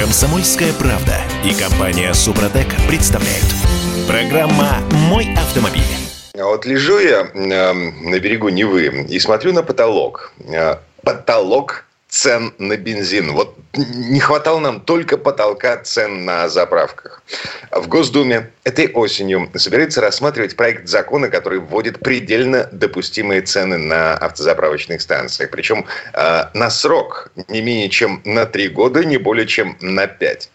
Комсомольская правда и компания Супротек представляют. Программа «Мой автомобиль». А Вот лежу я э, на берегу Невы и смотрю на потолок. Э, потолок цен на бензин. Вот не хватало нам только потолка цен на заправках. В Госдуме этой осенью собирается рассматривать проект закона, который вводит предельно допустимые цены на автозаправочных станциях. Причем э, на срок не менее чем на три года, не более чем на пять.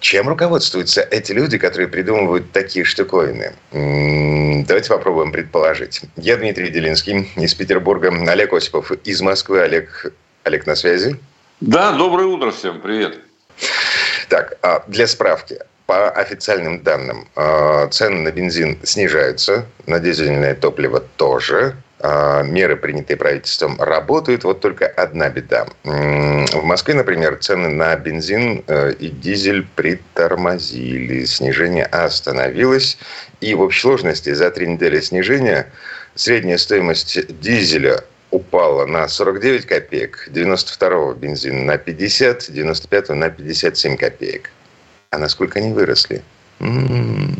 Чем руководствуются эти люди, которые придумывают такие штуковины? Давайте попробуем предположить. Я Дмитрий Делинский из Петербурга, Олег Осипов из Москвы. Олег, Олег на связи? Да, доброе утро всем, привет. Так, а, для справки. По официальным данным, а, цены на бензин снижаются, на дизельное топливо тоже. А, Меры, принятые правительством, работают. Вот только одна беда. В Москве, например, цены на бензин э, и дизель притормозили. Снижение остановилось. И в общей сложности за три недели снижения средняя стоимость дизеля упала на 49 копеек, 92-го бензина на 50, 95-го на 57 копеек. А насколько они выросли? М-м.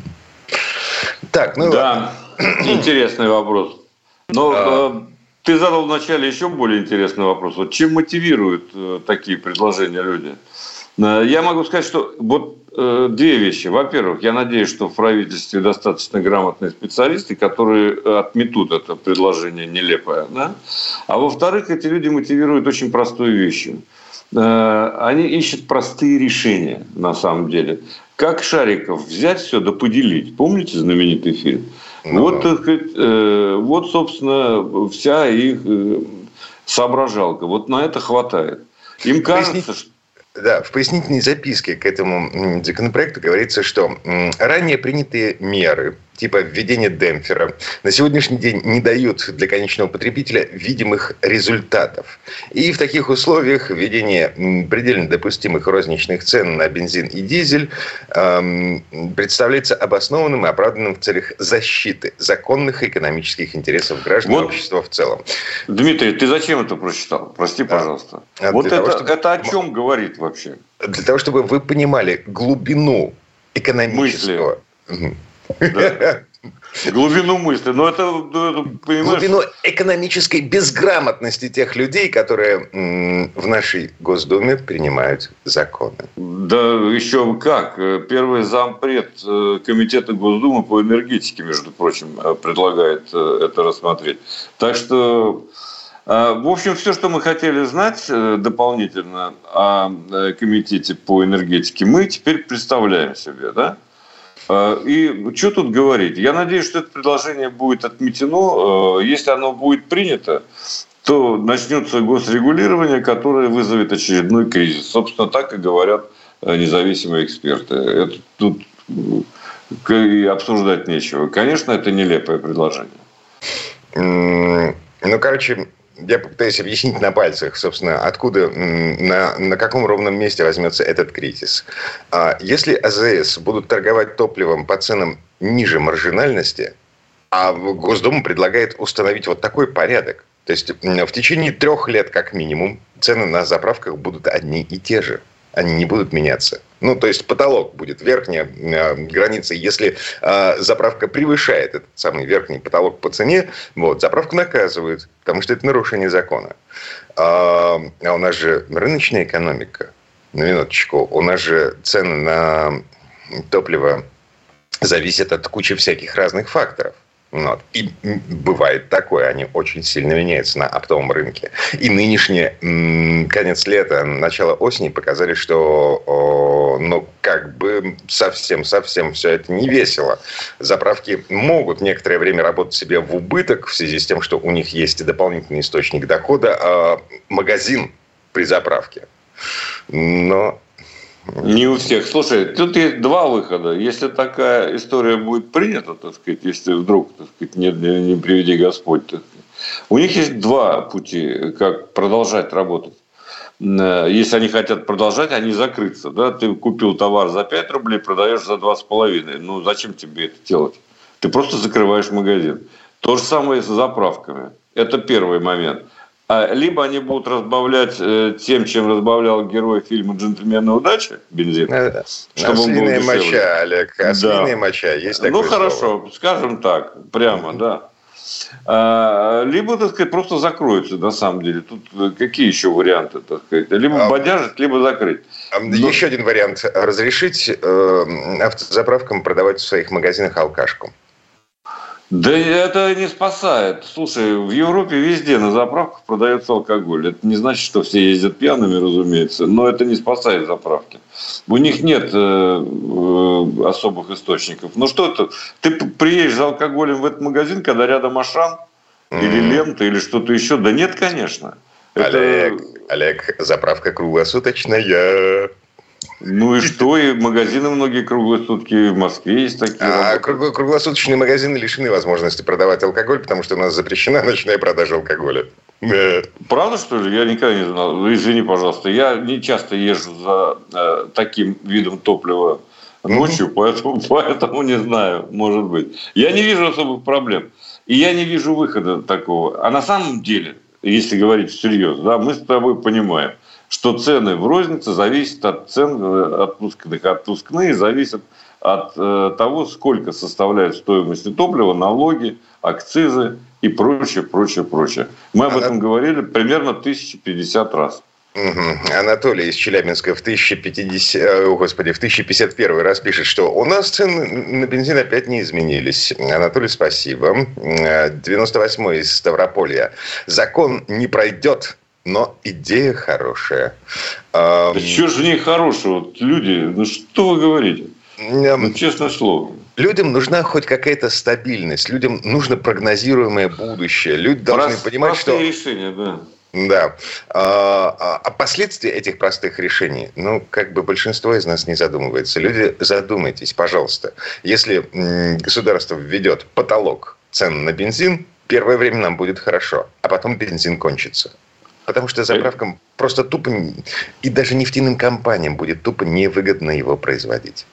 Так, ну да, интересный вопрос. Но А. э, ты задал вначале еще более интересный вопрос. Вот чем мотивируют э, такие предложения люди? Э, Я могу сказать, что вот две вещи. Во-первых, я надеюсь, что в правительстве достаточно грамотные специалисты, которые э, отметут это предложение нелепое. Да? А во-вторых, эти люди мотивируют очень простой вещью. Э, Они ищут простые решения, на самом деле. Как шариков взять все да поделить. Помните знаменитый фильм? Ну вот, да. э, вот, собственно, вся их э, соображалка. Вот на это хватает. Им кажется, что Да, в пояснительной записке к этому законопроекту говорится, что ранее принятые меры типа введения демпфера на сегодняшний день не дают для конечного потребителя видимых результатов. И в таких условиях введение предельно допустимых розничных цен на бензин и дизель эм, представляется обоснованным и оправданным в целях защиты законных экономических интересов граждан Вот. общества в целом. Дмитрий, ты зачем это прочитал? Прости, пожалуйста. А вот это, того, чтобы- это о чем говорит вообще? Для того, чтобы вы понимали глубину экономического... Мгм. Да. Глубину мысли. Но это, ну, это, понимаешь, глубину экономической безграмотности тех людей, которые в нашей Госдуме принимают законы. Да еще как. Первый зампред э, Комитета Госдумы по энергетике, между прочим, э, предлагает э, это рассмотреть. Так что, в общем, все, что мы хотели знать дополнительно о Комитете по энергетике, мы теперь представляем себе, да? Э, И что тут говорить? Я надеюсь, что это предложение будет отметено. Э, Если оно будет принято, то начнется госрегулирование, которое вызовет очередной кризис. Собственно, так и говорят э, независимые эксперты. Это тут и обсуждать нечего. Конечно, это нелепое предложение. Ну, короче, я попытаюсь объяснить на пальцах, собственно, откуда, на, на каком ровном месте возьмется этот кризис. А Если АЗС будут торговать топливом по ценам ниже маржинальности, а Госдума предлагает установить вот такой порядок. То есть в течение трех лет как минимум цены на заправках будут одни и те же. Они не будут меняться. Ну, то есть потолок будет верхняя э, граница. Если э, заправка превышает этот самый верхний потолок по цене, вот, заправку наказывают, потому что это нарушение закона. А, а у нас же рыночная экономика. На минуточку. У нас же цены на топливо зависят от кучи всяких разных факторов. Вот. И бывает такое, они очень сильно меняются на оптовом рынке. И нынешний м, конец лета, начало осени показали, что ну, как бы совсем-совсем все это не весело. Заправки могут некоторое время работать себе в убыток в связи с тем, что у них есть дополнительный источник дохода, а магазин при заправке. Но Не у всех. Слушай, тут есть два выхода. Если такая история будет принята, так сказать, если вдруг, так сказать, не, не, не приведи Господь, так сказать, у них есть два пути, как продолжать работать. Э, Если они хотят продолжать, они закрыться. Да? Ты купил товар за 5 рублей, продаешь за 2,5. Ну, зачем тебе это делать? Ты просто закрываешь магазин. То же самое с заправками. Это первый момент. А, либо они будут разбавлять э, тем, чем разбавлял герой фильма «Джентльмены удачи» бензин. Э, чтобы ослиная моча, Олег, ослиная да. моча. Есть ну, хорошо, слово. скажем так, прямо, да. А, либо, так сказать, просто закроются, на самом деле. Тут э, какие еще варианты, так сказать? Либо а, бодяжить, либо закрыть. А, Но... Еще один вариант. Разрешить автозаправкам продавать в своих магазинах алкашку. Да это не спасает. Слушай, в Европе везде на заправках продается алкоголь. Это не значит, что все ездят пьяными, разумеется, но это не спасает заправки. У них нет э, э, особых источников. Ну что это? Ты приедешь за алкоголем в этот магазин, когда рядом Ашан или лента или что-то еще? Да нет, конечно. Олег, это... Олег, заправка круглосуточная. Ну и что? И магазины многие круглые сутки в Москве есть такие. А круглосуточные магазины лишены возможности продавать алкоголь, потому что у нас запрещена ночная продажа алкоголя. Правда, что ли? Я никогда не знал. Извини, пожалуйста. Я не часто езжу за э, таким видом топлива ночью, поэтому, поэтому не знаю, может быть. Я не вижу особых проблем. И я не вижу выхода такого. А на самом деле, если говорить всерьез, да, мы с тобой понимаем – что цены в рознице зависят от цен э, отпускных. Отпускные зависят от э, того, сколько составляет стоимость топлива, налоги, акцизы и прочее, прочее, прочее. Мы об этом говорили примерно 1050 раз. Угу. Анатолий из Челябинска в 1050, о, э, господи, в 1051 раз пишет, что у нас цены на бензин опять не изменились. Анатолий, спасибо. 98 из Ставрополья. Закон не пройдет, но идея хорошая. Да um, что же в ней хорошего? Вот люди, ну что вы говорите? Um, ну, честное слово. Людям нужна хоть какая-то стабильность, людям нужно прогнозируемое будущее. Люди должны Прост, понимать, что... решения, да. Да. А, а, а последствия этих простых решений, ну, как бы большинство из нас не задумывается. Люди, задумайтесь, пожалуйста. Если государство введет потолок цен на бензин, первое время нам будет хорошо, а потом бензин кончится. Потому что заправкам просто тупо, и даже нефтяным компаниям будет тупо невыгодно его производить.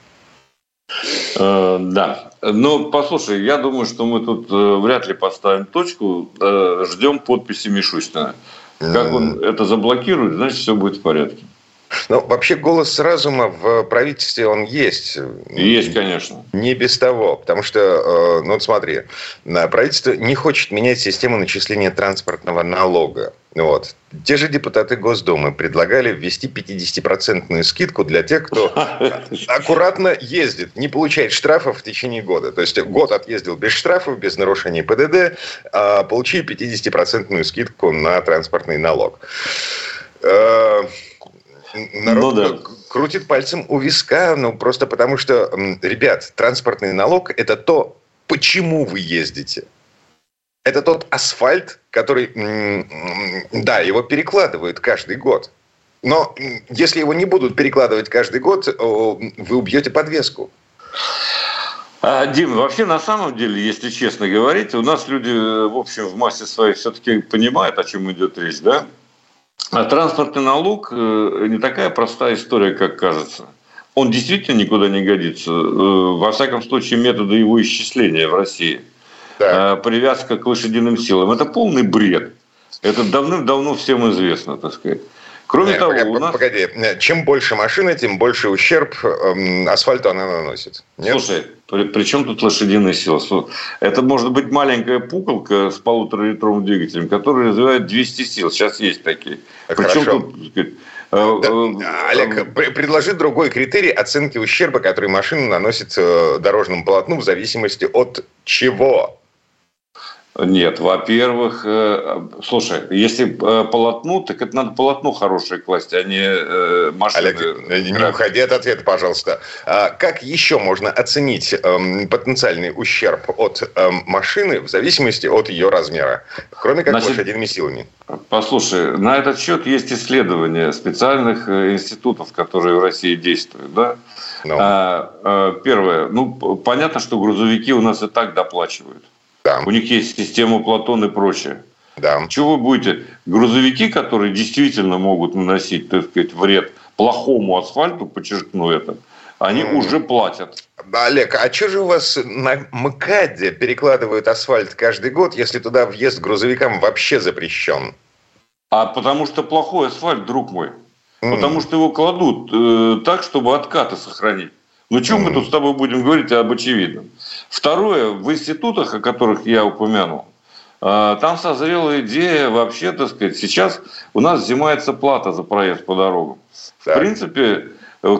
Э, да. Но послушай, я думаю, что мы тут э, вряд ли поставим точку. Э, ждем подписи Мишустина. Как он это заблокирует, значит, все будет в порядке. Ну, вообще голос разума в правительстве он есть. Есть, конечно. Не без того. Потому что, ну вот смотри, правительство не хочет менять систему начисления транспортного налога. Вот. Те же депутаты Госдумы предлагали ввести 50-процентную скидку для тех, кто аккуратно ездит, не получает штрафов в течение года. То есть год отъездил без штрафов, без нарушений ПДД, а получи 50-процентную скидку на транспортный налог. Э, народ ну, да. крутит пальцем у виска, ну просто потому что, ребят, транспортный налог – это то, почему вы ездите – это тот асфальт, который, да, его перекладывают каждый год. Но если его не будут перекладывать каждый год, вы убьете подвеску. А, Дим, вообще на самом деле, если честно говорить, у нас люди, в общем, в массе своей все-таки понимают, о чем идет речь, да? А транспортный налог э, не такая простая история, как кажется. Он действительно никуда не годится. Э, во всяком случае, методы его исчисления в России – да. Э, привязка к лошадиным силам. Это полный бред. Это давным-давно всем известно, так сказать. Кроме Нет, того, погоди, у нас... Погоди, чем больше машины, тем больше ущерб эм, асфальту она наносит. Нет? Слушай, при, при чем тут лошадиные силы? Это может быть маленькая пуколка с полуторалитровым двигателем, которая развивает 200 сил. Сейчас есть такие. Причем тут... Сказать, э, да, э, Олег, предложи другой критерий оценки ущерба, который машина наносит дорожному полотну в зависимости от чего? Нет, во-первых, э, слушай, если э, полотну, так это надо полотно хорошее класть, а не э, машины. Олег, не уходи от ответа, пожалуйста. А как еще можно оценить эм, потенциальный ущерб от эм, машины в зависимости от ее размера, кроме как Значит, лошадиными силами? Послушай, на этот счет есть исследования специальных институтов, которые в России действуют, да? No. Ну. А, первое, ну понятно, что грузовики у нас и так доплачивают. Да. У них есть система Платон и прочее. Да. Чего вы будете? Грузовики, которые действительно могут наносить, так сказать, вред плохому асфальту, подчеркну это, они mm. уже платят. Олег, а что же у вас на МКАДе перекладывают асфальт каждый год, если туда въезд грузовикам вообще запрещен? А потому что плохой асфальт, друг мой. Mm. Потому что его кладут э, так, чтобы откаты сохранить. Ну, чем мы тут с тобой будем говорить об очевидном? Второе, в институтах, о которых я упомянул, э, там созрела идея вообще, так сказать, сейчас у нас взимается плата за проезд по дорогам. В принципе,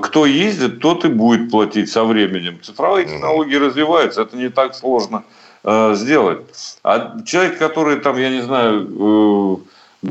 кто ездит, тот и будет платить со временем. Цифровые технологии развиваются, это не так сложно э, сделать. А человек, который там, я не знаю, э,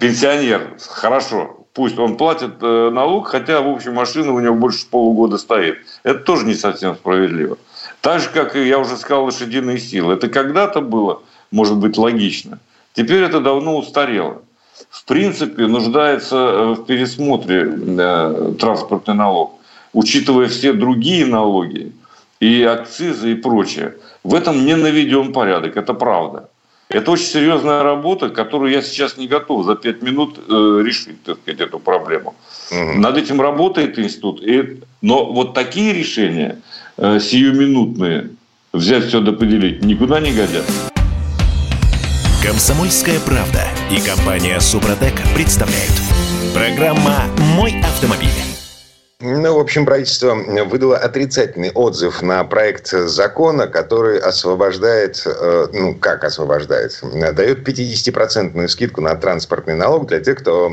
пенсионер, хорошо, пусть он платит э, налог, хотя, в общем, машина у него больше полугода стоит. Это тоже не совсем справедливо. Так же, как я уже сказал, лошадиные силы. Это когда-то было, может быть, логично. Теперь это давно устарело в принципе нуждается э, в пересмотре э, транспортный налог, учитывая все другие налоги и акцизы и прочее. В этом не наведен порядок, это правда. Это очень серьезная работа, которую я сейчас не готов за пять минут э, решить, так сказать, эту проблему. Угу. Над этим работает институт. И, но вот такие решения э, сиюминутные, взять все да поделить, никуда не годятся. Комсомольская правда и компания Супротек представляют. Программа «Мой автомобиль». Ну, в общем, правительство выдало отрицательный отзыв на проект закона, который освобождает, э, ну, как освобождает, дает 50-процентную скидку на транспортный налог для тех, кто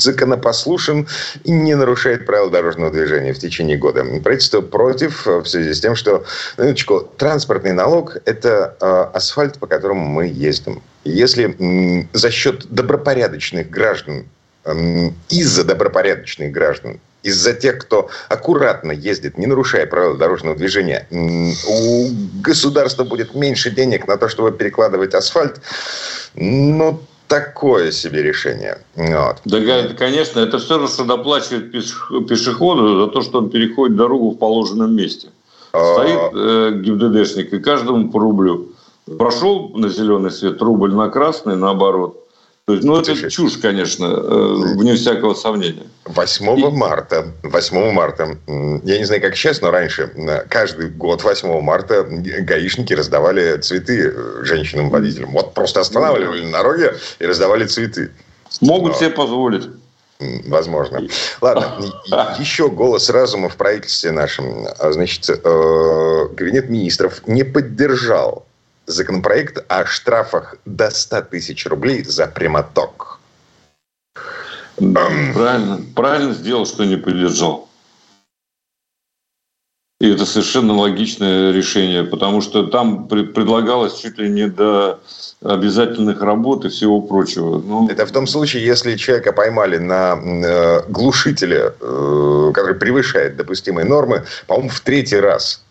законопослушен и не нарушает правила дорожного движения в течение года. Правительство против в связи с тем, что, минуточку, транспортный налог – это э, асфальт, по которому мы ездим. Если за счет добропорядочных граждан из-за добропорядочных граждан из-за тех, кто аккуратно ездит, не нарушая правила дорожного движения, у государства будет меньше денег на то, чтобы перекладывать асфальт, ну, такое себе решение. Вот. Да, конечно, это все равно, что доплачивает пешеходу за то, что он переходит дорогу в положенном месте. А. Стоит э, ГИБДДшник, и каждому по рублю. Прошел на зеленый свет, рубль на красный, наоборот. То есть, ну, это Слушай, чушь, конечно, э, вне всякого сомнения. 8 И... марта, 8 марта, я не знаю, как сейчас, но раньше, каждый год 8 марта гаишники раздавали цветы э, женщинам-водителям. Вот просто останавливали на дороге и раздавали цветы. Могут но... себе позволить. Возможно. Ладно, еще голос разума в правительстве нашем. А, значит, э, кабинет министров не поддержал законопроект о штрафах до 100 тысяч рублей за прямоток. Правильно, правильно сделал, что не поддержал. И это совершенно логичное решение, потому что там предлагалось чуть ли не до обязательных работ и всего прочего. Ну... Это в том случае, если человека поймали на э, глушителе, э, который превышает допустимые нормы, по-моему, в третий раз.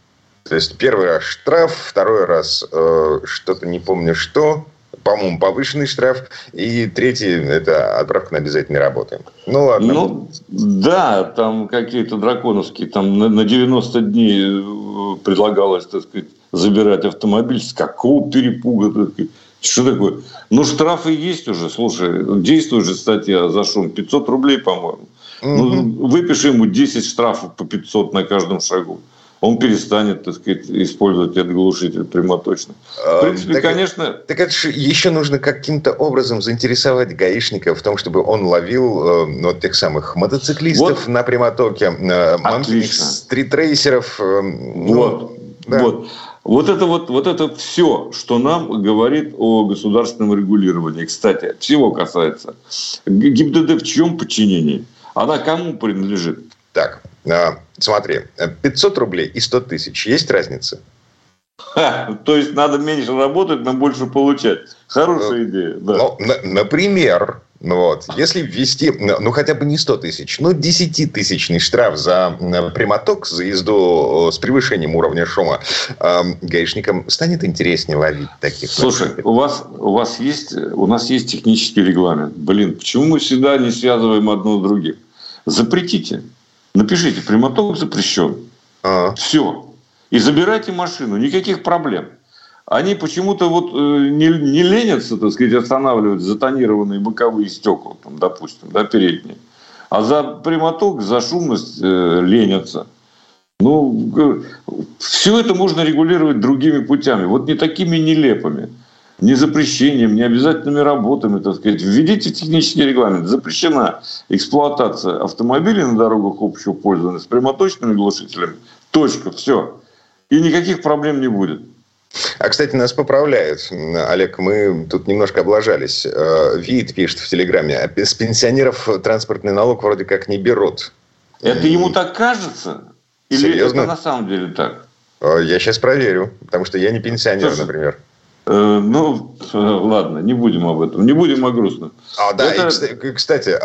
То есть первый раз штраф, второй раз э, что-то не помню что, по-моему, повышенный штраф, и третий – это отправка на обязательные работы. Ну, ладно. Ну, да, там какие-то драконовские, там на, на 90 дней э, предлагалось, так сказать, забирать автомобиль. С какого перепуга, так сказать. Что такое? Ну, штрафы есть уже, слушай, действует же статья за шум. 500 рублей, по-моему. Угу. Ну, выпиши ему 10 штрафов по 500 на каждом шагу он перестанет, так сказать, использовать этот глушитель прямоточно. В а, принципе, так, конечно... Так это же еще нужно каким-то образом заинтересовать гаишника в том, чтобы он ловил э, вот тех самых мотоциклистов вот. на прямотоке, э, стритрейсеров. Э, ну, вот, да. вот. Вот это вот, вот это все, что нам говорит о государственном регулировании. Кстати, всего касается. ГИБДД в чьем подчинении? Она кому принадлежит? Так, а, смотри, 500 рублей и 100 тысяч. Есть разница? Ха, то есть надо меньше работать, но больше получать. Хорошая ну, идея. Да. Ну, на, например, ну вот, если ввести, ну, ну хотя бы не 100 тысяч, но 10-тысячный штраф за прямоток, за езду с превышением уровня шума, э, гаишникам станет интереснее ловить таких. Слушай, у вас, у вас есть, у нас есть технический регламент. Блин, почему мы всегда не связываем одно с другим? Запретите. Напишите, прямоток запрещен. А. Все. И забирайте машину, никаких проблем. Они почему-то вот э, не, не ленятся, так сказать, останавливать затонированные боковые стекла, там, допустим, да, передние. А за прямоток, за шумность э, ленятся. Ну, все это можно регулировать другими путями. Вот не такими нелепыми. Ни запрещением, ни обязательными работами, так сказать. Введите технический регламент. Запрещена эксплуатация автомобилей на дорогах общего пользования с прямоточными глушителями. Точка. Все. И никаких проблем не будет. А, кстати, нас поправляют. Олег, мы тут немножко облажались. Э, Вид пишет в Телеграме, «А с пенсионеров транспортный налог вроде как не берут. Это ему так кажется? Или Серьезно? это на самом деле так? Э, я сейчас проверю, потому что я не пенсионер, Слушай, например. Э, ну, ладно, не будем об этом, не будем о грустном. А, да, Это... и, кстати,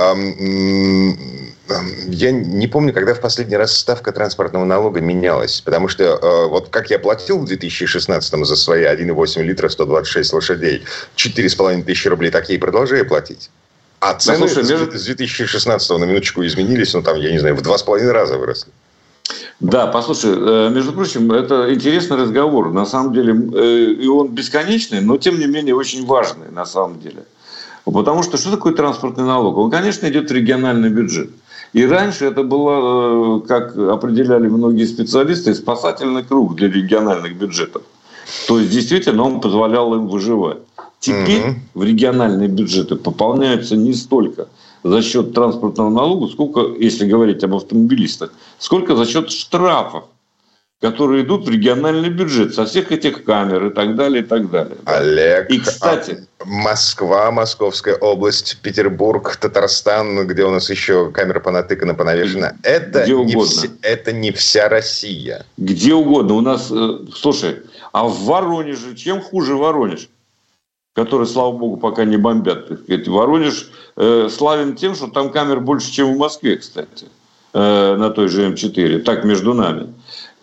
я не помню, когда в последний раз ставка транспортного налога менялась, потому что э, вот как я платил в 2016 за свои 1,8 литра 126 лошадей, 4,5 тысячи рублей, так я и продолжаю платить. А цены да, слушай, между... с 2016 на минуточку изменились, ну там, я не знаю, в два с половиной раза выросли. Да, послушай, э, между прочим, это интересный разговор. На самом деле, э, и он бесконечный, но тем не менее очень важный на самом деле. Потому что что такое транспортный налог? Он, конечно, идет в региональный бюджет. И раньше это было, э, как определяли многие специалисты, спасательный круг для региональных бюджетов. То есть, действительно, он позволял им выживать. Теперь угу. в региональные бюджеты пополняются не столько за счет транспортного налога, сколько, если говорить об автомобилистах, сколько за счет штрафов, которые идут в региональный бюджет со всех этих камер и так далее, и так далее. Олег, и, кстати, а Москва, Московская область, Петербург, Татарстан, где у нас еще камера понатыкана, понавешена, это, где не, вся, это не вся Россия. Где угодно. У нас, э, слушай, а в Воронеже, чем хуже Воронеж? Который, слава богу, пока не бомбят. Так сказать. Воронеж э, славен тем, что там камер больше, чем в Москве, кстати, э, на той же М4. Так между нами.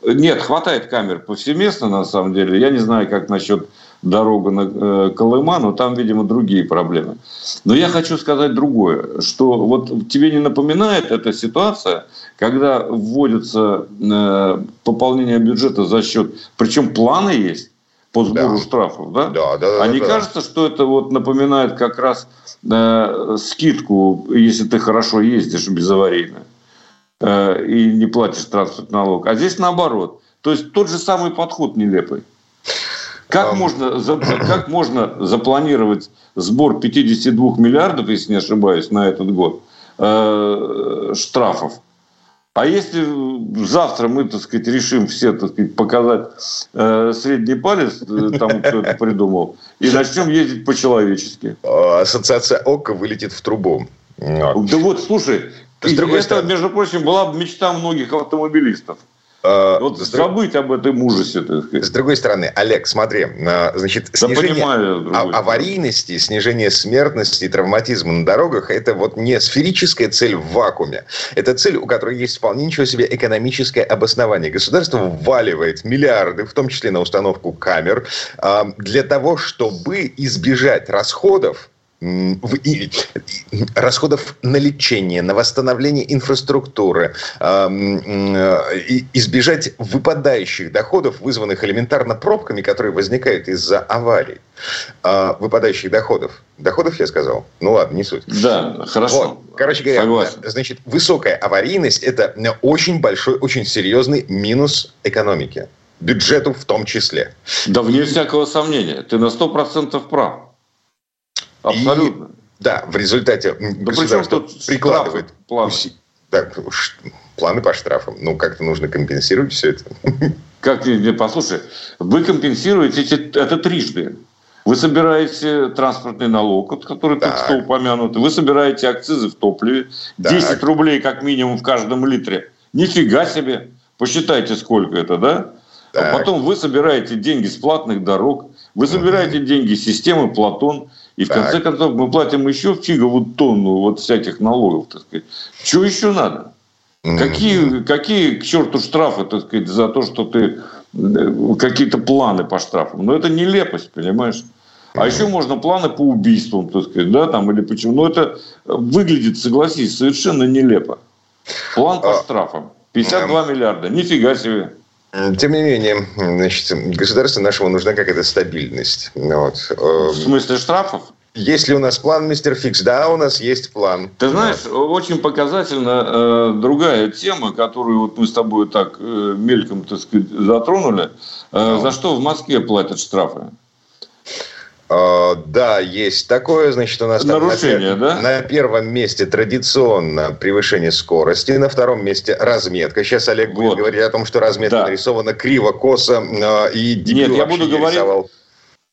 Нет, хватает камер повсеместно, на самом деле. Я не знаю, как насчет дорога на э, Колыма, но там, видимо, другие проблемы. Но я хочу сказать другое, что вот тебе не напоминает эта ситуация, когда вводится э, пополнение бюджета за счет, причем планы есть, по сбору да. штрафов, да? Да, да. А да, не да. кажется, что это вот напоминает как раз э, скидку, если ты хорошо ездишь безаварийно э, и не платишь транспортный налог? А здесь наоборот. То есть тот же самый подход нелепый. Как, um... можно, за, как можно запланировать сбор 52 миллиардов, если не ошибаюсь, на этот год э, штрафов? А если завтра мы, так сказать, решим все, так сказать, показать э, средний палец э, тому, кто это придумал, и начнем ездить по-человечески? Ассоциация ОКО вылетит в трубу. Да вот, слушай, это, между прочим, была мечта многих автомобилистов. А, вот с забыть об этом ужасе. Так сказать. С другой стороны, Олег, смотри, а, значит, да снижение понимаю, а, аварийности, снижение смертности и травматизма на дорогах – это вот не сферическая цель в вакууме. Это цель, у которой есть вполне ничего себе экономическое обоснование. Государство вваливает миллиарды, в том числе на установку камер, для того, чтобы избежать расходов, расходов на лечение, на восстановление инфраструктуры, избежать выпадающих доходов, вызванных элементарно пробками, которые возникают из-за аварий. А, выпадающих доходов. Доходов я сказал? Ну ладно, не суть. Да, хорошо. Вот. Короче говоря, Согласен. значит, высокая аварийность – это очень большой, очень серьезный минус экономики. Бюджету в том числе. Да, вне всякого сомнения. Ты на 100% прав. Абсолютно. И, да, в результате да государство прикладывает планы. Уси... Да, планы по штрафам. Ну, как-то нужно компенсировать все это. Как, послушай, вы компенсируете это трижды. Вы собираете транспортный налог, который так. только что упомянут. Вы собираете акцизы в топливе. Так. 10 рублей как минимум в каждом литре. Нифига себе. Посчитайте, сколько это, да? А так. А потом вы собираете деньги с платных дорог. Вы собираете угу. деньги с системы Платон. И в так. конце концов мы платим еще в фиговую тонну вот всяких налогов, так сказать. Что еще надо? Mm-hmm. Какие, какие к черту штрафы, так сказать, за то, что ты э, какие-то планы по штрафам? Ну, это нелепость, понимаешь? А еще можно планы по убийствам, так сказать, да, там, или почему. Но это выглядит, согласись, совершенно нелепо. План по а, штрафам. 52 миллиарда. Нифига себе. Тем не менее, значит, государству нашему нужна какая-то стабильность. Вот. В смысле штрафов? Есть ли у нас план, мистер Фикс? Да, у нас есть план. Ты знаешь, очень показательна э, другая тема, которую вот мы с тобой так э, мельком, так сказать, затронули. Э, За что в Москве платят штрафы? Uh, да, есть такое. Значит, у нас Нарушение, там на, да? на первом месте традиционно превышение скорости, на втором месте разметка. Сейчас Олег вот. будет говорить о том, что разметка да. нарисована криво, косо uh, и Нет, я буду говорить. Рисовал.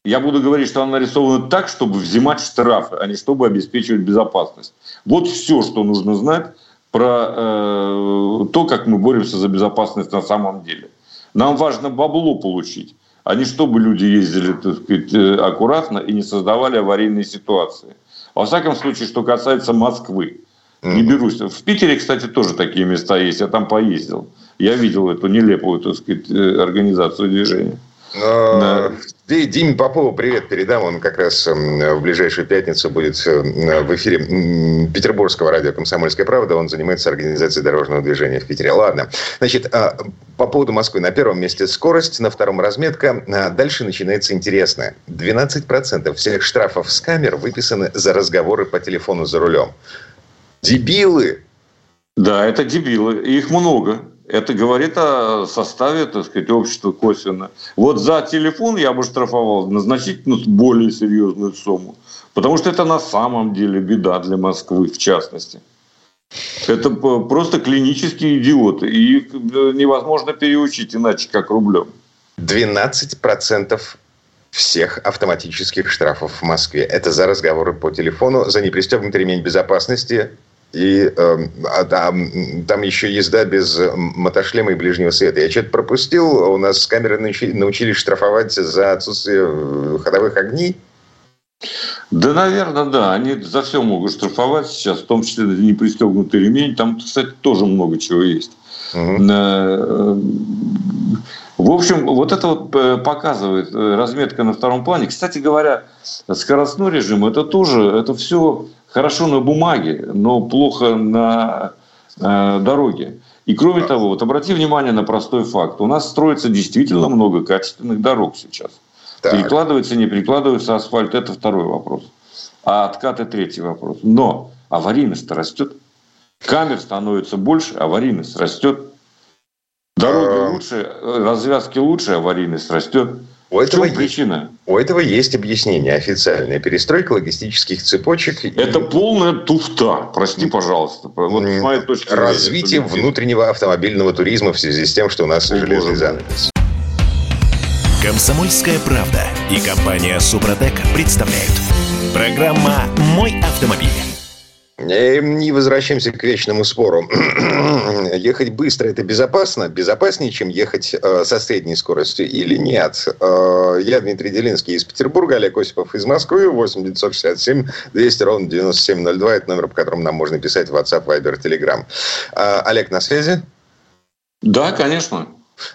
Я буду говорить, что она нарисована так, чтобы взимать штрафы, а не чтобы обеспечивать безопасность. Вот все, что нужно знать про э, то, как мы боремся за безопасность на самом деле. Нам важно бабло получить не чтобы люди ездили так сказать, э, аккуратно и не создавали аварийные ситуации. Во всяком случае, что касается Москвы. Не берусь. В Питере, кстати, тоже такие места есть. Я там поездил. Я видел эту нелепую, так сказать, э, организацию движения. Да. Диме Попову привет передам. Он как раз эм, в ближайшую пятницу будет э, в эфире Петербургского радио «Комсомольская правда». Он занимается организацией дорожного движения в Питере. Ладно. Значит, а, по поводу Москвы. На первом месте скорость, на втором разметка. Дальше начинается интересное. 12% всех штрафов с камер выписаны за разговоры по телефону за рулем. Дебилы! Да, это дебилы. Их много. Это говорит о составе, так сказать, общества косвенно. Вот за телефон я бы штрафовал на значительно более серьезную сумму. Потому что это на самом деле беда для Москвы, в частности. Это просто клинические идиоты. И их э, невозможно переучить иначе, как рублем. 12% всех автоматических штрафов в Москве. Это за разговоры по телефону, за непристегнутый ремень безопасности, и э, а там, там еще езда без мотошлема и ближнего света. Я что-то пропустил. У нас камеры научили, научились штрафовать за отсутствие э, ходовых огней. Да, наверное, да. Они за все могут штрафовать сейчас, в том числе за непристегнутый ремень. Там, кстати, тоже много чего есть. Угу. В общем, вот это вот э, показывает разметка на втором плане. Кстати говоря, скоростной режим, это тоже, это все хорошо на бумаге, но плохо на э, дороге. И кроме того, вот обрати внимание на простой факт. У нас строится действительно много качественных дорог сейчас. Так. Перекладывается, не перекладывается асфальт, это второй вопрос. А откаты третий вопрос. Но аварийность растет. Камер становится больше, аварийность растет. Дороги лучше, развязки лучше, аварийность растет. У этого, в причина? У этого есть объяснение официальное. Перестройка логистических цепочек. Это и... полная туфта, прости, пожалуйста. Вот с моей точки Развитие зрения, внутреннего автомобильного туризма в связи с тем, что у нас О, железный занавес. Комсомольская правда и компания Супротек представляют. Программа «Мой автомобиль». И возвращаемся к вечному спору. ехать быстро – это безопасно? Безопаснее, чем ехать э, со средней скоростью или нет? Э, я Дмитрий Делинский из Петербурга, Олег Осипов из Москвы, 8 967 200 ровно 9702. Это номер, по которому нам можно писать в WhatsApp, Viber, Telegram. Э, Олег, на связи? Да, конечно.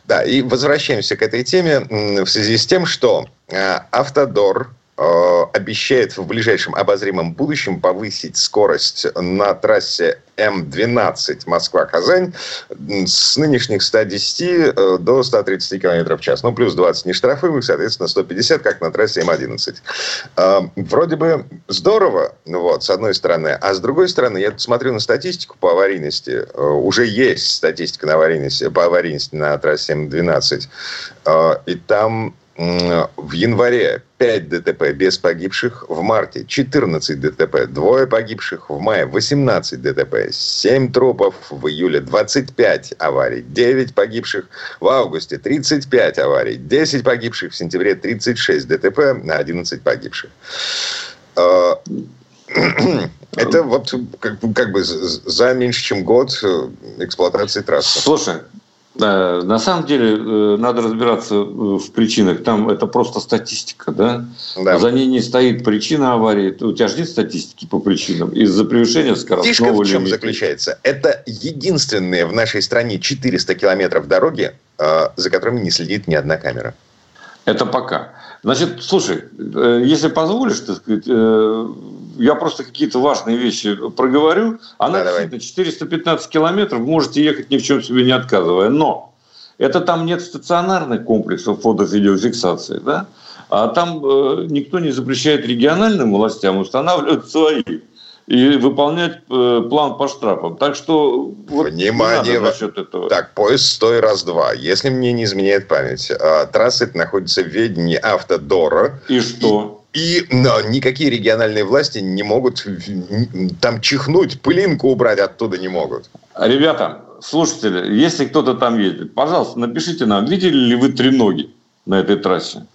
Да, и возвращаемся к этой теме в связи с тем, что э, Автодор обещает в ближайшем обозримом будущем повысить скорость на трассе М12 Москва-Казань с нынешних 110 э, до 130 км в час. Ну, плюс 20 нештрафуемых, соответственно, 150, как на трассе М11. Э, вроде бы здорово, вот, с одной стороны. А с другой стороны, я смотрю на статистику по аварийности. Уже есть статистика на аварийности, по аварийности на трассе М12. И там в январе 5 ДТП без погибших, в марте 14 ДТП, двое погибших, в мае 18 ДТП, 7 трупов, в июле 25 аварий, 9 погибших, в августе 35 аварий, 10 погибших, в сентябре 36 ДТП, на 11 погибших. А, это вот как, как бы за меньше, чем год э, эксплуатации трассы. Слушай, на самом деле э, надо разбираться э, в причинах. Там это просто статистика, да? да. За ней не стоит причина аварии. У тебя же нет статистики по причинам из-за превышения скоростного Фишка в чем лимита. заключается? Это единственные в нашей стране 400 километров дороги, э, за которыми не следит ни одна камера. Это пока. Значит, слушай, если позволишь, так сказать, я просто какие-то важные вещи проговорю. Она да, действительно 415 километров, можете ехать ни в чем себе не отказывая. Но это там нет стационарных комплексов фото-видеофиксации, да? А там э, никто не запрещает региональным властям устанавливать свои и выполнять э, план по штрафам. Так что вот Внимание! насчет этого. Так, поезд стой раз-два. Если мне не изменяет память, э, трасса находится в ведении автодора. И что? И но, никакие региональные власти не могут там чихнуть, пылинку убрать оттуда не могут. Ребята, слушатели, если кто-то там ездит, пожалуйста, напишите нам, видели ли вы треноги на этой трассе?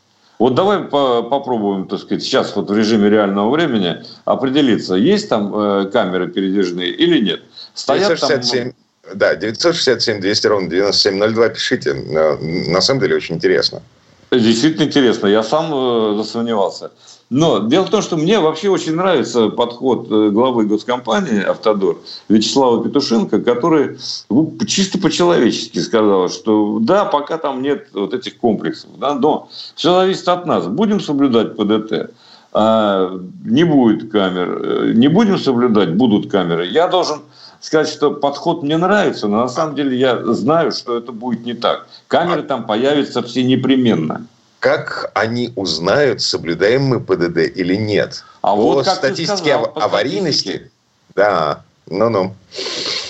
Вот давай по попробуем, так сказать, сейчас вот в режиме реального времени определиться, есть там э, камеры передвижные или нет. Стоят 967, там... Да, 967 200 ровно 9702 пишите. На самом деле очень интересно. Действительно интересно. Я сам э, засомневался. Но дело в том, что мне вообще очень нравится подход э, главы госкомпании «Автодор» Вячеслава Петушенко, который ну, чисто по-человечески сказал, что да, пока там нет вот этих комплексов, да, но все зависит от нас. Будем соблюдать ПДТ, а не будет камер, э, не будем соблюдать, будут камеры. Я должен сказать, что подход мне нравится, но на самом деле я знаю, что это будет не так. Камеры там появятся все непременно. Как они узнают, соблюдаем мы ПДД или нет? А по вот как статистике сказал, по аварийности, статистике. да, ну-ну.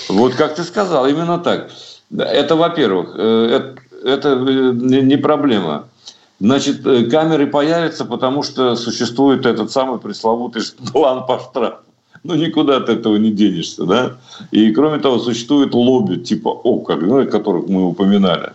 Вот как ты сказал, именно так. Это, во-первых, это, это э, не проблема. Значит, э, камеры появятся, потому что существует этот самый пресловутый план по штрафу. Ну, никуда от этого не денешься, да? И, кроме того, существует лобби типа ОКО, ну, которых мы упоминали.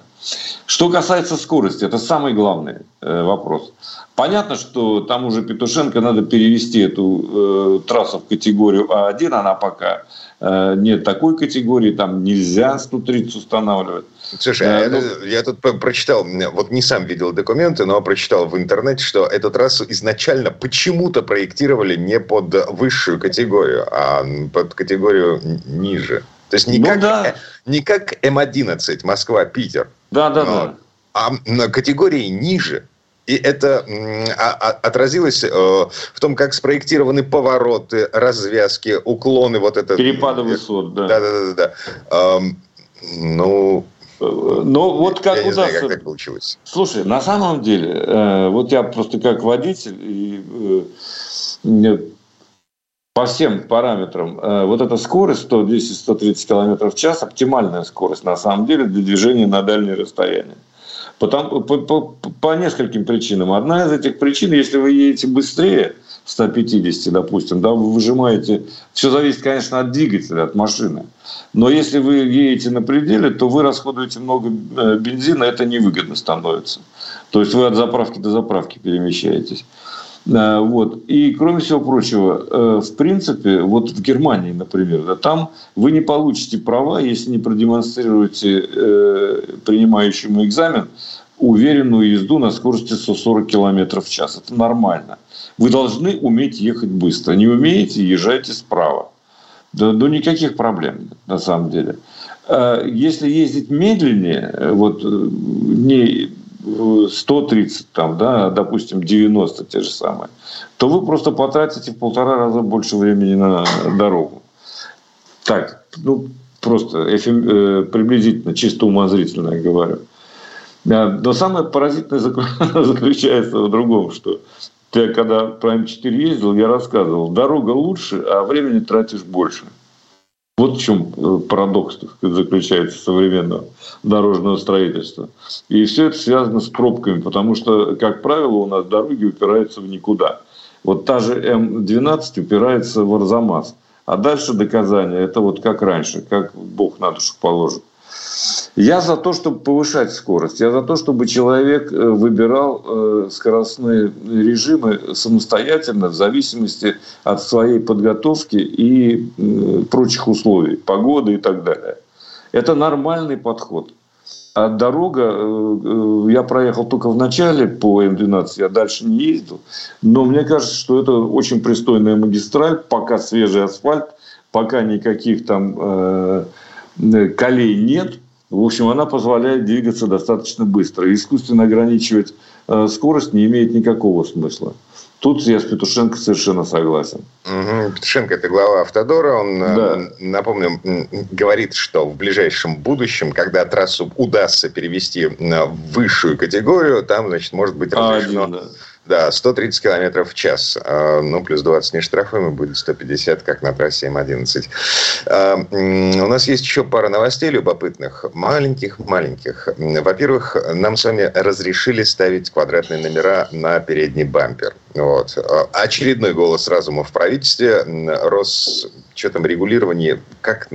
Что касается скорости, это самый главный э, вопрос. Понятно, что там уже Петушенко надо перевести эту э, трассу в категорию А1, она пока э, нет такой категории, там нельзя 130 устанавливать. Слушай, а ну, я, я тут прочитал, вот не сам видел документы, но прочитал в интернете, что эту трассу изначально почему-то проектировали не под высшую категорию, а под категорию ниже. То есть не, ну, как, да. не как М11 Москва-Питер. Да, да, да. А на категории ниже. И это а, а, отразилось э, в том, как спроектированы повороты, развязки, уклоны, вот это. Перепады высот, да. Да, да, да, да. Ну, но вот как я не знаю, как так получилось. Слушай, на самом деле, э, вот я просто как водитель и э, по всем параметрам, э, вот эта скорость 110-130 км в час, оптимальная скорость на самом деле для движения на дальние расстояния. Потому, по, по, по нескольким причинам. Одна из этих причин, если вы едете быстрее 150, допустим, да, вы выжимаете... Все зависит, конечно, от двигателя, от машины. Но если вы едете на пределе, то вы расходуете много э, бензина, это невыгодно становится. То есть вы от заправки до заправки перемещаетесь. Вот. И, кроме всего прочего, э, в принципе, вот в Германии, например, да, там вы не получите права, если не продемонстрируете э, принимающему экзамен уверенную езду на скорости 140 км в час. Это нормально. Вы должны уметь ехать быстро. Не умеете, езжайте справа. Да, да никаких проблем, на самом деле. Э, если ездить медленнее, э, вот не 130, там, да, допустим, 90 те же самые, то вы просто потратите в полтора раза больше времени на дорогу. Так, ну, просто эфем, э, приблизительно, чисто умозрительно я говорю. Но самое поразительное заключается в другом, что ты когда по М4 ездил, я рассказывал, дорога лучше, а времени тратишь больше. Вот в чем э, парадокс заключается современного дорожного строительства. И все это связано с пробками, потому что, как правило, у нас дороги упираются в никуда. Вот та же М12 упирается в Арзамас. А дальше доказание – это вот как раньше, как Бог на душу положит. Я за то, чтобы повышать скорость. Я за то, чтобы человек э, выбирал э, скоростные режимы самостоятельно в зависимости от своей подготовки и прочих условий, погоды и так далее. Это нормальный подход. А дорога, э, я проехал только в начале по М12, я дальше не ездил. Но мне кажется, что это очень пристойная магистраль, пока свежий асфальт, пока никаких там колей нет – в общем, она позволяет двигаться достаточно быстро. Искусственно ограничивать э, скорость не имеет никакого смысла. Тут я с Петушенко совершенно согласен. Угу. Петушенко – это глава Автодора. Он, э, да. напомню, говорит, что в ближайшем будущем, когда трассу удастся перевести в высшую категорию, там, значит, может быть разрешено... А, да Да, 130 километров в час. А, ну, плюс 20 не штрафуем, и будет 150, как на трассе М11. А, у нас есть еще пара новостей любопытных. Маленьких-маленьких. Во-первых, нам с вами разрешили ставить квадратные номера на передний бампер. Вот. А, очередной голос разума в правительстве. Рос... Что там, регулирование... Как...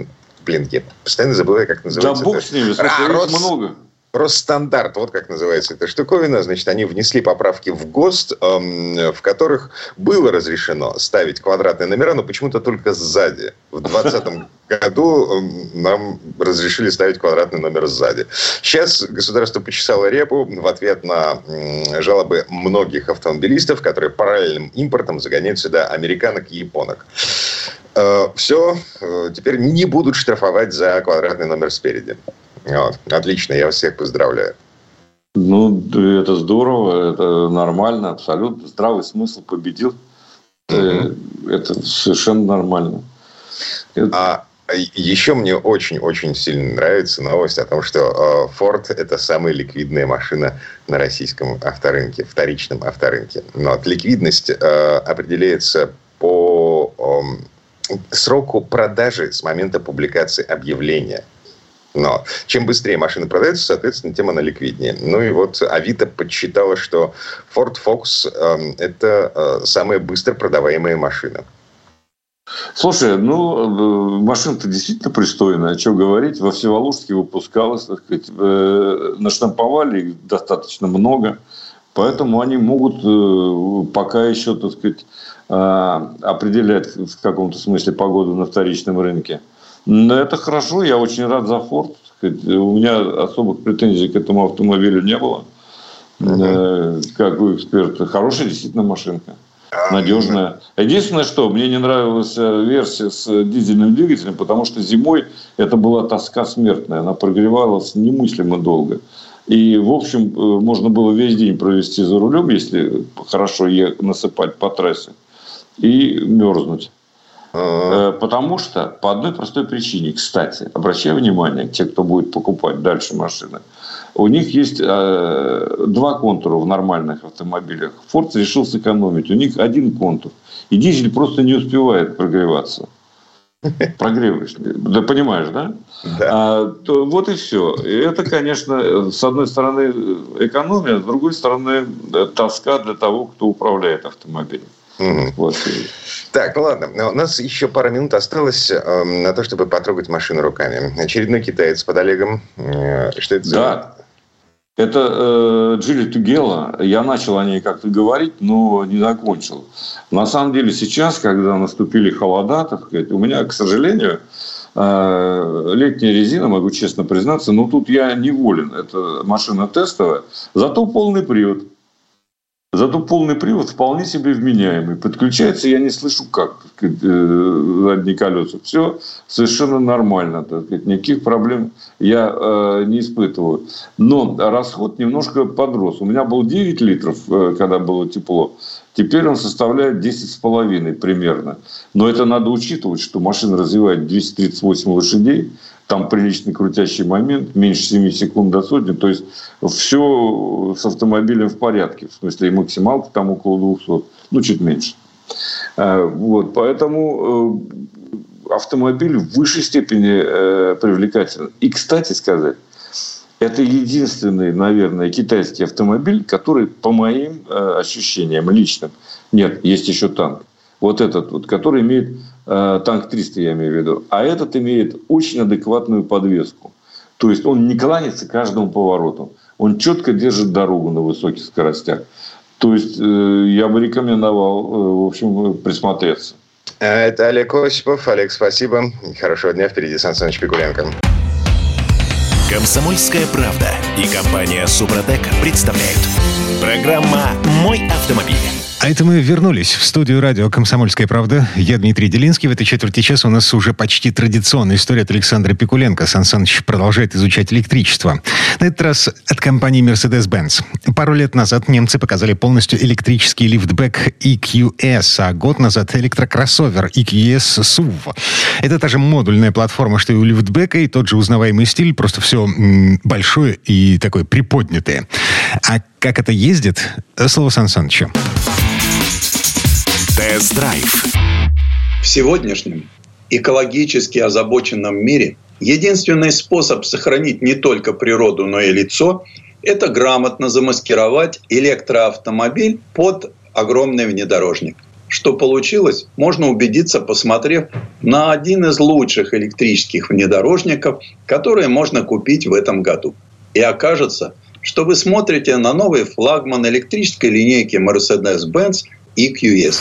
Блин, я постоянно забываю, как называется. Да бог с ними, а, Рос... много. Росстандарт, вот как называется эта штуковина, значит, они внесли поправки в ГОСТ, эм, в которых было разрешено ставить квадратные номера, но почему-то только сзади. В 2020 году эм, нам разрешили ставить квадратный номер сзади. Сейчас государство почесало репу в ответ на жалобы многих автомобилистов, которые параллельным импортом загоняют сюда американок и японок. Э, Все, э, теперь не будут штрафовать за квадратный номер спереди. Вот. Отлично, я вас всех поздравляю. Ну, это здорово, это нормально, абсолютно. Здравый смысл победил. Угу. Это совершенно нормально. А еще мне очень-очень сильно нравится новость о том, что Ford – это самая ликвидная машина на российском авторынке, вторичном авторынке. Но вот ликвидность определяется по сроку продажи с момента публикации объявления – но чем быстрее машина продается, соответственно, тем она ликвиднее. Ну и вот Авито подсчитала, что Ford Focus э, – это э, самая быстро продаваемая машина. Слушай, ну, э, машина-то действительно пристойная, о чем говорить. Во Всеволожске выпускалась, так сказать, э, наштамповали их достаточно много, поэтому они могут э, пока еще, так сказать, э, определять в каком-то смысле погоду на вторичном рынке. Это хорошо, я очень рад за Форд. У меня особых претензий к этому автомобилю не было. Uh-huh. Как у эксперта. Хорошая действительно машинка. Надежная. Единственное, что мне не нравилась э, версия с дизельным двигателем, потому что зимой это была тоска смертная. Она прогревалась немыслимо долго. И, в общем, э, можно было весь день провести за рулем, если хорошо насыпать по трассе, и мерзнуть. Э, потому что по одной простой причине, кстати, обращаю внимание, те, кто будет покупать дальше машины, у них есть э, два контура в нормальных автомобилях. Ford решил сэкономить. У них один контур. И дизель просто не успевает прогреваться. Прогреваешь. Да понимаешь, да? да. А, то, вот и все. И это, конечно, с одной стороны экономия, с другой стороны тоска для того, кто управляет автомобилем. Угу. Вот. Так, ну ладно. У нас еще пара минут осталось э, на то, чтобы потрогать машину руками. Очередной китаец под Олегом. Э, что это за... Да. Это э, Джили Тугела. Я начал о ней как-то говорить, но не закончил. На самом деле сейчас, когда наступили холода, так сказать, у меня, к сожалению, э, летняя резина, могу честно признаться, но тут я неволен. Это машина тестовая, зато полный привод. Зато полный привод вполне себе вменяемый. Подключается, я не слышу как, сказать, э, задние колеса. Все совершенно нормально. Так сказать, никаких проблем я э, не испытываю. Но расход немножко подрос. У меня был 9 литров, э, когда было тепло. Теперь он составляет 10,5 примерно. Но это надо учитывать, что машина развивает 238 лошадей там приличный крутящий момент, меньше 7 секунд до сотни, то есть все с автомобилем в порядке, в смысле и максималка там около 200, ну чуть меньше. А, вот, поэтому э, автомобиль в высшей степени э, привлекателен. И, кстати сказать, это единственный, наверное, китайский автомобиль, который, по моим э, ощущениям личным, нет, есть еще танк, вот этот вот, который имеет Э, танк 300 я имею в виду, а этот имеет очень адекватную подвеску. То есть он не кланится каждому повороту. Он четко держит дорогу на высоких скоростях. То есть э, я бы рекомендовал, э, в общем, присмотреться. Это Олег Осипов. Олег, спасибо. Хорошего дня. Впереди Сан Саныч Пикуленко. Комсомольская правда и компания Супротек представляют. Программа «Мой автомобиль». А это мы вернулись в студию радио «Комсомольская правда». Я Дмитрий Делинский. В этой четверти часа у нас уже почти традиционная история от Александра Пикуленко. Сан Саныч продолжает изучать электричество. На этот раз от компании Mercedes-Benz. Пару лет назад немцы показали полностью электрический лифтбэк EQS, а год назад электрокроссовер EQS SUV. Это та же модульная платформа, что и у лифтбека, и тот же узнаваемый стиль, просто все большое и такое приподнятое. А как это ездит? Слово Сан Санычу. Тест-драйв. В сегодняшнем экологически озабоченном мире единственный способ сохранить не только природу, но и лицо – это грамотно замаскировать электроавтомобиль под огромный внедорожник. Что получилось, можно убедиться, посмотрев на один из лучших электрических внедорожников, которые можно купить в этом году. И окажется, что вы смотрите на новый флагман электрической линейки Mercedes-Benz EQS.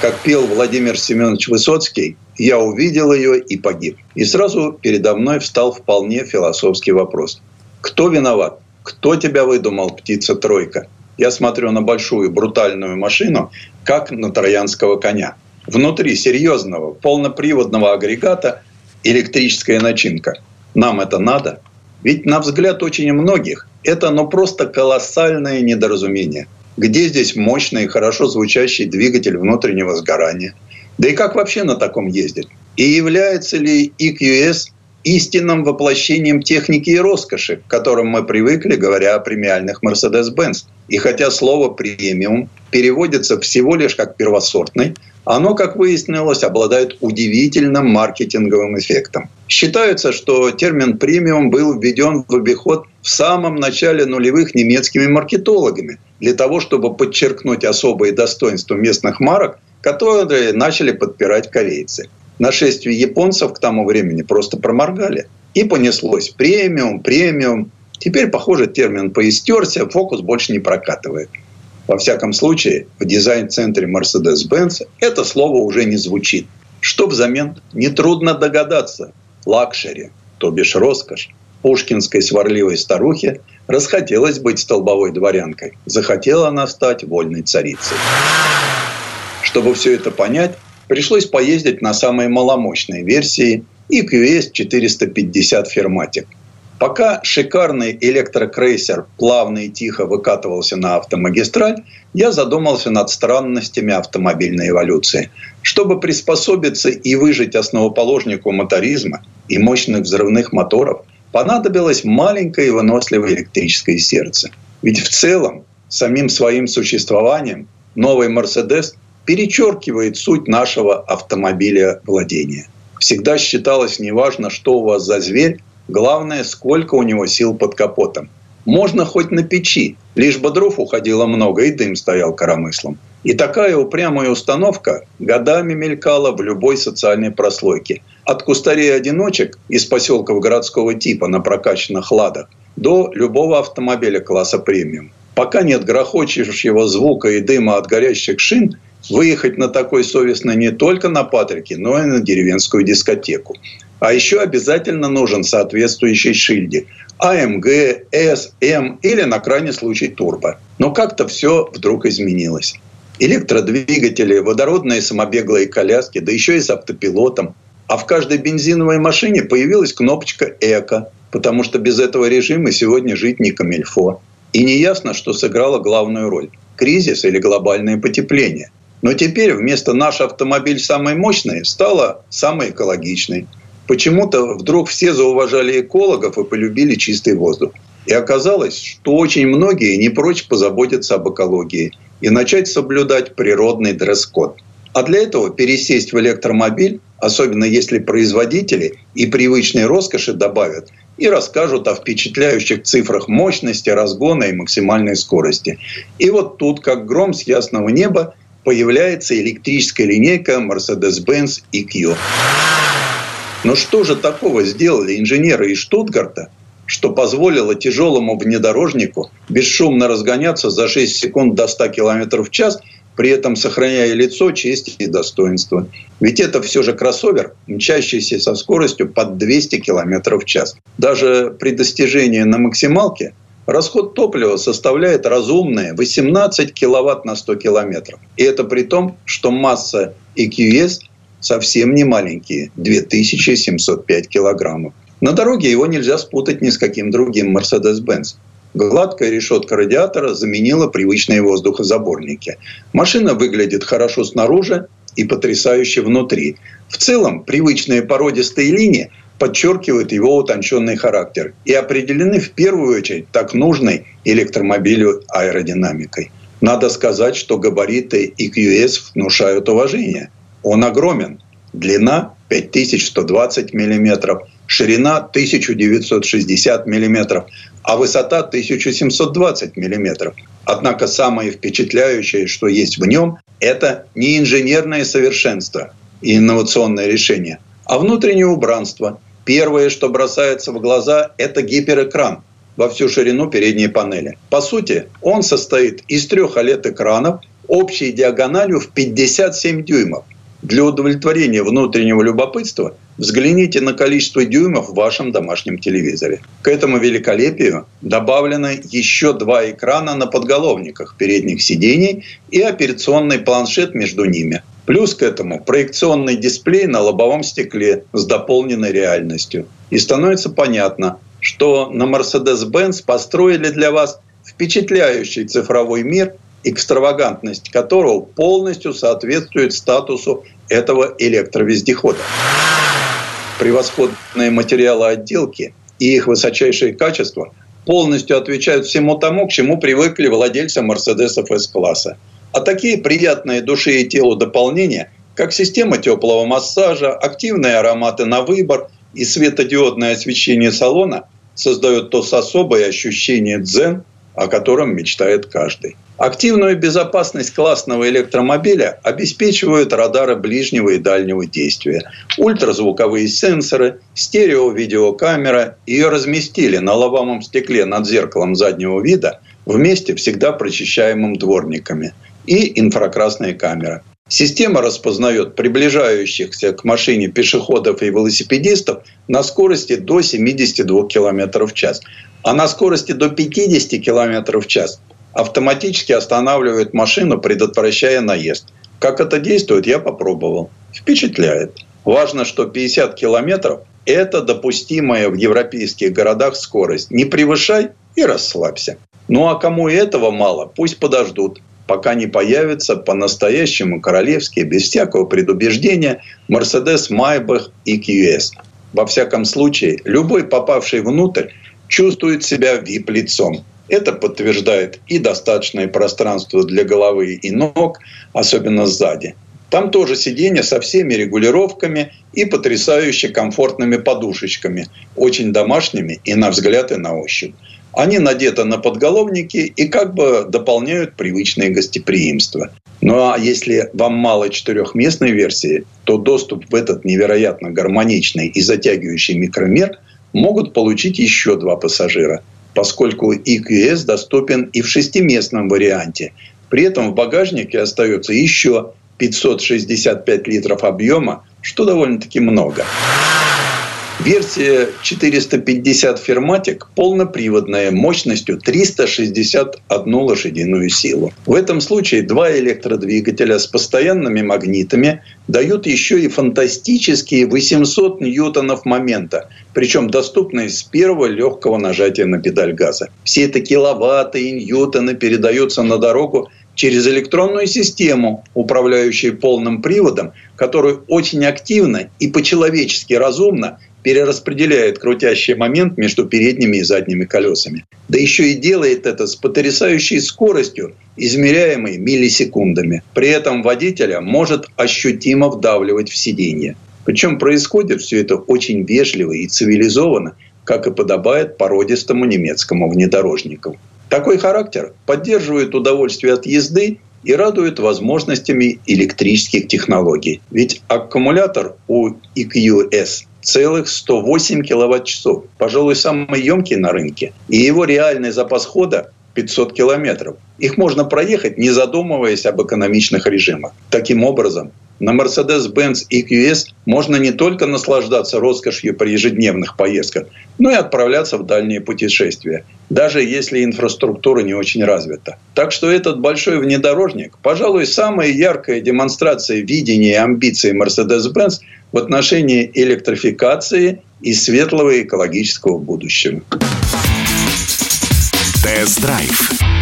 Как пел Владимир Семенович Высоцкий, я увидел ее и погиб. И сразу передо мной встал вполне философский вопрос. Кто виноват? Кто тебя выдумал, птица-тройка? Я смотрю на большую брутальную машину, как на троянского коня. Внутри серьезного полноприводного агрегата электрическая начинка. Нам это надо? Ведь на взгляд очень многих это ну просто колоссальное недоразумение – где здесь мощный хорошо звучащий двигатель внутреннего сгорания? Да и как вообще на таком ездить? И является ли EQS истинным воплощением техники и роскоши, к которым мы привыкли, говоря о премиальных Mercedes-Benz. И хотя слово «премиум» переводится всего лишь как «первосортный», оно, как выяснилось, обладает удивительным маркетинговым эффектом. Считается, что термин «премиум» был введен в обиход в самом начале нулевых немецкими маркетологами для того, чтобы подчеркнуть особые достоинства местных марок, которые начали подпирать корейцы. Нашествие японцев к тому времени просто проморгали. И понеслось премиум, премиум. Теперь, похоже, термин поистерся, фокус больше не прокатывает. Во всяком случае, в дизайн-центре Mercedes-Benz это слово уже не звучит. Что взамен? Нетрудно догадаться. Luxury, то бишь роскошь. Пушкинской сварливой старухе расхотелось быть столбовой дворянкой. Захотела она стать вольной царицей. Чтобы все это понять, пришлось поездить на самой маломощной версии EQS 450 4MATIC – Пока шикарный электрокрейсер плавно и тихо выкатывался на автомагистраль, я задумался над странностями автомобильной эволюции. Чтобы приспособиться и выжить основоположнику моторизма и мощных взрывных моторов, понадобилось маленькое и выносливое электрическое сердце. Ведь в целом, самим своим существованием, новый «Мерседес» перечеркивает суть нашего автомобиля владения. Всегда считалось неважно, что у вас за зверь, Главное, сколько у него сил под капотом. Можно хоть на печи, лишь бы дров уходило много, и дым стоял коромыслом. И такая упрямая установка годами мелькала в любой социальной прослойке. От кустарей-одиночек из поселков городского типа на прокачанных ладах до любого автомобиля класса премиум. Пока нет грохочущего звука и дыма от горящих шин, выехать на такой совестно не только на Патрике, но и на деревенскую дискотеку. А еще обязательно нужен соответствующий шильдик. АМГ, С, М или на крайний случай турбо. Но как-то все вдруг изменилось. Электродвигатели, водородные самобеглые коляски, да еще и с автопилотом. А в каждой бензиновой машине появилась кнопочка «Эко», потому что без этого режима сегодня жить не камильфо. И неясно, что сыграло главную роль – кризис или глобальное потепление. Но теперь вместо «наш автомобиль самый мощный» стало самый экологичный – почему-то вдруг все зауважали экологов и полюбили чистый воздух. И оказалось, что очень многие не прочь позаботиться об экологии и начать соблюдать природный дресс-код. А для этого пересесть в электромобиль, особенно если производители и привычные роскоши добавят, и расскажут о впечатляющих цифрах мощности, разгона и максимальной скорости. И вот тут, как гром с ясного неба, появляется электрическая линейка Mercedes-Benz EQ. Но что же такого сделали инженеры из Штутгарта, что позволило тяжелому внедорожнику бесшумно разгоняться за 6 секунд до 100 км в час, при этом сохраняя лицо, честь и достоинство. Ведь это все же кроссовер, мчащийся со скоростью под 200 км в час. Даже при достижении на максималке расход топлива составляет разумные 18 киловатт на 100 километров. И это при том, что масса EQS совсем не маленькие – 2705 килограммов. На дороге его нельзя спутать ни с каким другим Mercedes-Benz. Гладкая решетка радиатора заменила привычные воздухозаборники. Машина выглядит хорошо снаружи и потрясающе внутри. В целом, привычные породистые линии подчеркивают его утонченный характер и определены в первую очередь так нужной электромобилю аэродинамикой. Надо сказать, что габариты EQS внушают уважение. Он огромен. Длина 5120 мм, ширина 1960 мм, а высота 1720 мм. Однако самое впечатляющее, что есть в нем, это не инженерное совершенство и инновационное решение, а внутреннее убранство. Первое, что бросается в глаза, это гиперэкран во всю ширину передней панели. По сути, он состоит из трех OLED-экранов общей диагональю в 57 дюймов. Для удовлетворения внутреннего любопытства взгляните на количество дюймов в вашем домашнем телевизоре. К этому великолепию добавлены еще два экрана на подголовниках передних сидений и операционный планшет между ними. Плюс к этому проекционный дисплей на лобовом стекле с дополненной реальностью. И становится понятно, что на Mercedes-Benz построили для вас впечатляющий цифровой мир – экстравагантность которого полностью соответствует статусу этого электровездехода. Превосходные материалы отделки и их высочайшее качество полностью отвечают всему тому, к чему привыкли владельцы Мерседесов С-класса. А такие приятные душе и телу дополнения, как система теплого массажа, активные ароматы на выбор и светодиодное освещение салона создают то особое ощущение дзен, о котором мечтает каждый. Активную безопасность классного электромобиля обеспечивают радары ближнего и дальнего действия, ультразвуковые сенсоры, стерео-видеокамера. Ее разместили на лобовом стекле над зеркалом заднего вида вместе всегда прочищаемым дворниками и инфракрасная камера. Система распознает приближающихся к машине пешеходов и велосипедистов на скорости до 72 км в час. А на скорости до 50 км в час автоматически останавливает машину, предотвращая наезд. Как это действует, я попробовал. Впечатляет. Важно, что 50 километров – это допустимая в европейских городах скорость. Не превышай и расслабься. Ну а кому этого мало, пусть подождут, пока не появится по-настоящему королевский, без всякого предубеждения, Mercedes Maybach EQS. Во всяком случае, любой попавший внутрь чувствует себя вип-лицом. Это подтверждает и достаточное пространство для головы и ног, особенно сзади. Там тоже сиденье со всеми регулировками и потрясающе комфортными подушечками, очень домашними и на взгляд и на ощупь. Они надеты на подголовники и как бы дополняют привычное гостеприимство. Ну а если вам мало четырехместной версии, то доступ в этот невероятно гармоничный и затягивающий микромер могут получить еще два пассажира поскольку EQS доступен и в шестиместном варианте. При этом в багажнике остается еще 565 литров объема, что довольно-таки много. Версия 450 Ферматик полноприводная мощностью 361 лошадиную силу. В этом случае два электродвигателя с постоянными магнитами дают еще и фантастические 800 ньютонов момента, причем доступные с первого легкого нажатия на педаль газа. Все это киловатты и ньютоны передаются на дорогу через электронную систему, управляющую полным приводом, которую очень активно и по-человечески разумно перераспределяет крутящий момент между передними и задними колесами. Да еще и делает это с потрясающей скоростью, измеряемой миллисекундами. При этом водителя может ощутимо вдавливать в сиденье. Причем происходит все это очень вежливо и цивилизованно, как и подобает породистому немецкому внедорожнику. Такой характер поддерживает удовольствие от езды и радует возможностями электрических технологий. Ведь аккумулятор у EQS целых 108 киловатт-часов. Пожалуй, самый емкий на рынке. И его реальный запас хода 500 километров. Их можно проехать, не задумываясь об экономичных режимах. Таким образом, на Mercedes-Benz EQS можно не только наслаждаться роскошью при ежедневных поездках, но и отправляться в дальние путешествия, даже если инфраструктура не очень развита. Так что этот большой внедорожник, пожалуй, самая яркая демонстрация видения и амбиций Mercedes-Benz в отношении электрификации и светлого экологического будущего. Тест-драйв.